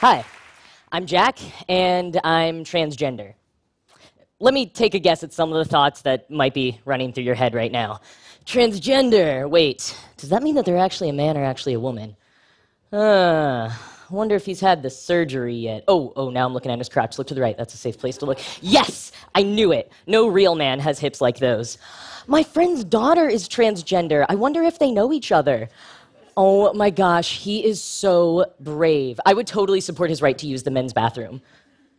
Hi, I'm Jack, and I'm transgender. Let me take a guess at some of the thoughts that might be running through your head right now. Transgender, wait, does that mean that they're actually a man or actually a woman? Uh, wonder if he's had the surgery yet. Oh, oh, now I'm looking at his crotch. Look to the right. That's a safe place to look. Yes, I knew it. No real man has hips like those. My friend's daughter is transgender. I wonder if they know each other. Oh my gosh, he is so brave. I would totally support his right to use the men's bathroom.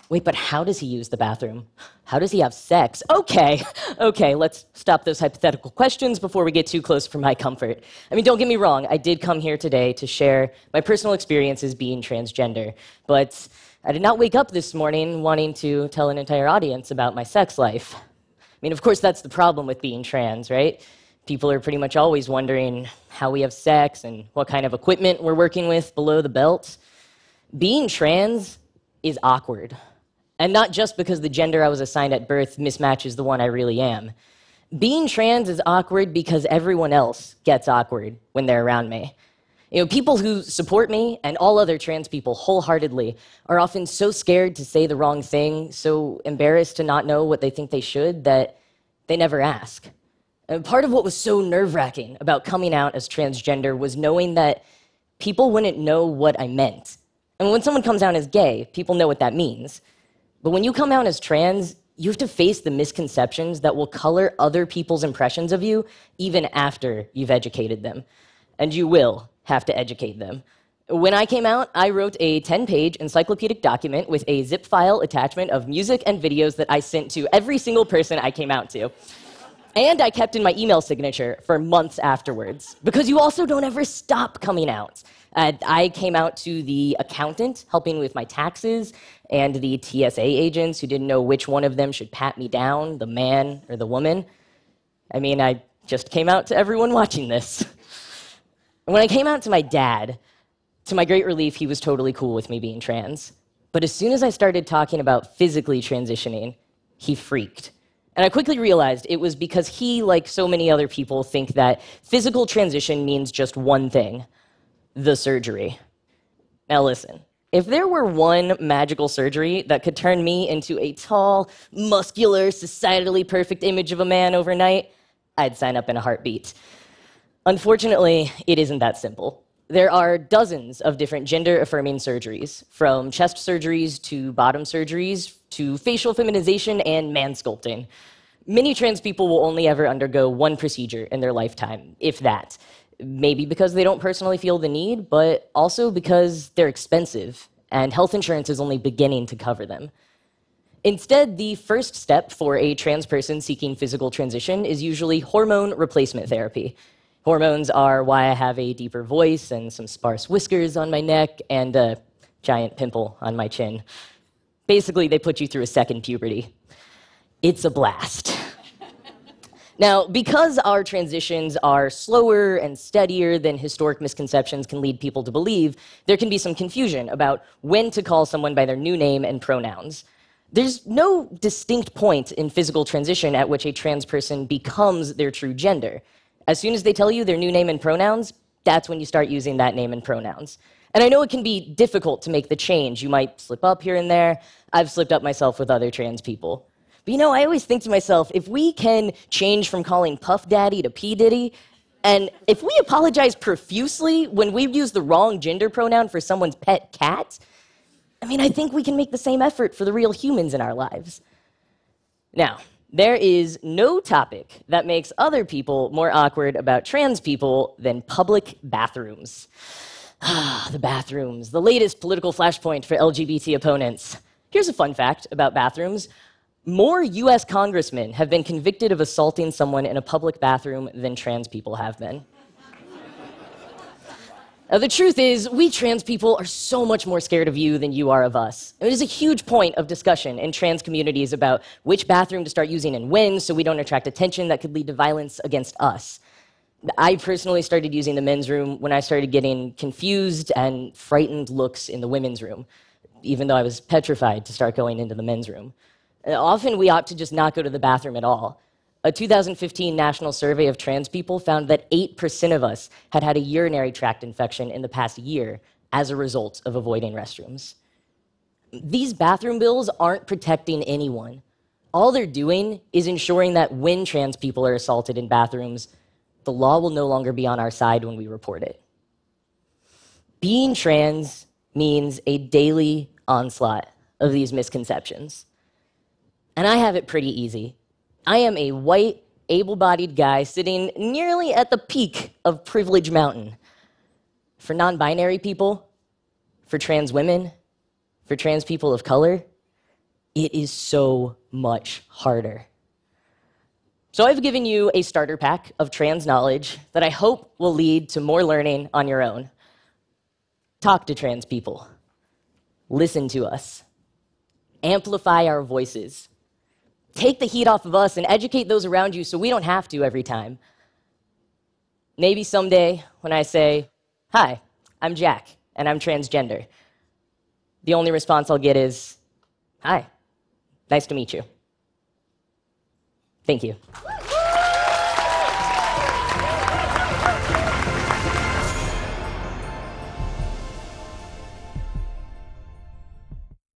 Wait, but how does he use the bathroom? How does he have sex? Okay, okay, let's stop those hypothetical questions before we get too close for my comfort. I mean, don't get me wrong, I did come here today to share my personal experiences being transgender, but I did not wake up this morning wanting to tell an entire audience about my sex life. I mean, of course, that's the problem with being trans, right? People are pretty much always wondering how we have sex and what kind of equipment we're working with below the belt. Being trans is awkward. And not just because the gender I was assigned at birth mismatches the one I really am. Being trans is awkward because everyone else gets awkward when they're around me. You know, people who support me and all other trans people wholeheartedly are often so scared to say the wrong thing, so embarrassed to not know what they think they should, that they never ask. And part of what was so nerve wracking about coming out as transgender was knowing that people wouldn't know what I meant. And when someone comes out as gay, people know what that means. But when you come out as trans, you have to face the misconceptions that will color other people's impressions of you even after you've educated them. And you will have to educate them. When I came out, I wrote a 10 page encyclopedic document with a zip file attachment of music and videos that I sent to every single person I came out to. And I kept in my email signature for months afterwards because you also don't ever stop coming out. Uh, I came out to the accountant helping with my taxes and the TSA agents who didn't know which one of them should pat me down, the man or the woman. I mean, I just came out to everyone watching this. and when I came out to my dad, to my great relief, he was totally cool with me being trans. But as soon as I started talking about physically transitioning, he freaked. And I quickly realized it was because he, like so many other people, think that physical transition means just one thing the surgery. Now, listen. If there were one magical surgery that could turn me into a tall, muscular, societally perfect image of a man overnight, I'd sign up in a heartbeat. Unfortunately, it isn't that simple. There are dozens of different gender affirming surgeries, from chest surgeries to bottom surgeries to facial feminization and man sculpting. Many trans people will only ever undergo one procedure in their lifetime, if that. Maybe because they don't personally feel the need, but also because they're expensive and health insurance is only beginning to cover them. Instead, the first step for a trans person seeking physical transition is usually hormone replacement therapy. Hormones are why I have a deeper voice and some sparse whiskers on my neck and a giant pimple on my chin. Basically, they put you through a second puberty. It's a blast. Now, because our transitions are slower and steadier than historic misconceptions can lead people to believe, there can be some confusion about when to call someone by their new name and pronouns. There's no distinct point in physical transition at which a trans person becomes their true gender. As soon as they tell you their new name and pronouns, that's when you start using that name and pronouns. And I know it can be difficult to make the change. You might slip up here and there. I've slipped up myself with other trans people. But you know, I always think to myself if we can change from calling Puff Daddy to P. Diddy, and if we apologize profusely when we use the wrong gender pronoun for someone's pet cat, I mean, I think we can make the same effort for the real humans in our lives. Now, there is no topic that makes other people more awkward about trans people than public bathrooms. Ah, the bathrooms, the latest political flashpoint for LGBT opponents. Here's a fun fact about bathrooms more US congressmen have been convicted of assaulting someone in a public bathroom than trans people have been. Now, the truth is, we trans people are so much more scared of you than you are of us. It is a huge point of discussion in trans communities about which bathroom to start using and when so we don't attract attention that could lead to violence against us. I personally started using the men's room when I started getting confused and frightened looks in the women's room, even though I was petrified to start going into the men's room. Often we opt to just not go to the bathroom at all. A 2015 national survey of trans people found that 8% of us had had a urinary tract infection in the past year as a result of avoiding restrooms. these bathroom bills aren't protecting anyone. All they're doing is ensuring that when trans people are assaulted in bathrooms, the law will no longer be on our side when we report it. Being trans means a daily onslaught of these misconceptions. And I have it pretty easy. I am a white, able bodied guy sitting nearly at the peak of Privilege Mountain. For non binary people, for trans women, for trans people of color, it is so much harder. So, I've given you a starter pack of trans knowledge that I hope will lead to more learning on your own. Talk to trans people, listen to us, amplify our voices, take the heat off of us, and educate those around you so we don't have to every time. Maybe someday when I say, Hi, I'm Jack, and I'm transgender, the only response I'll get is, Hi, nice to meet you. Thank you.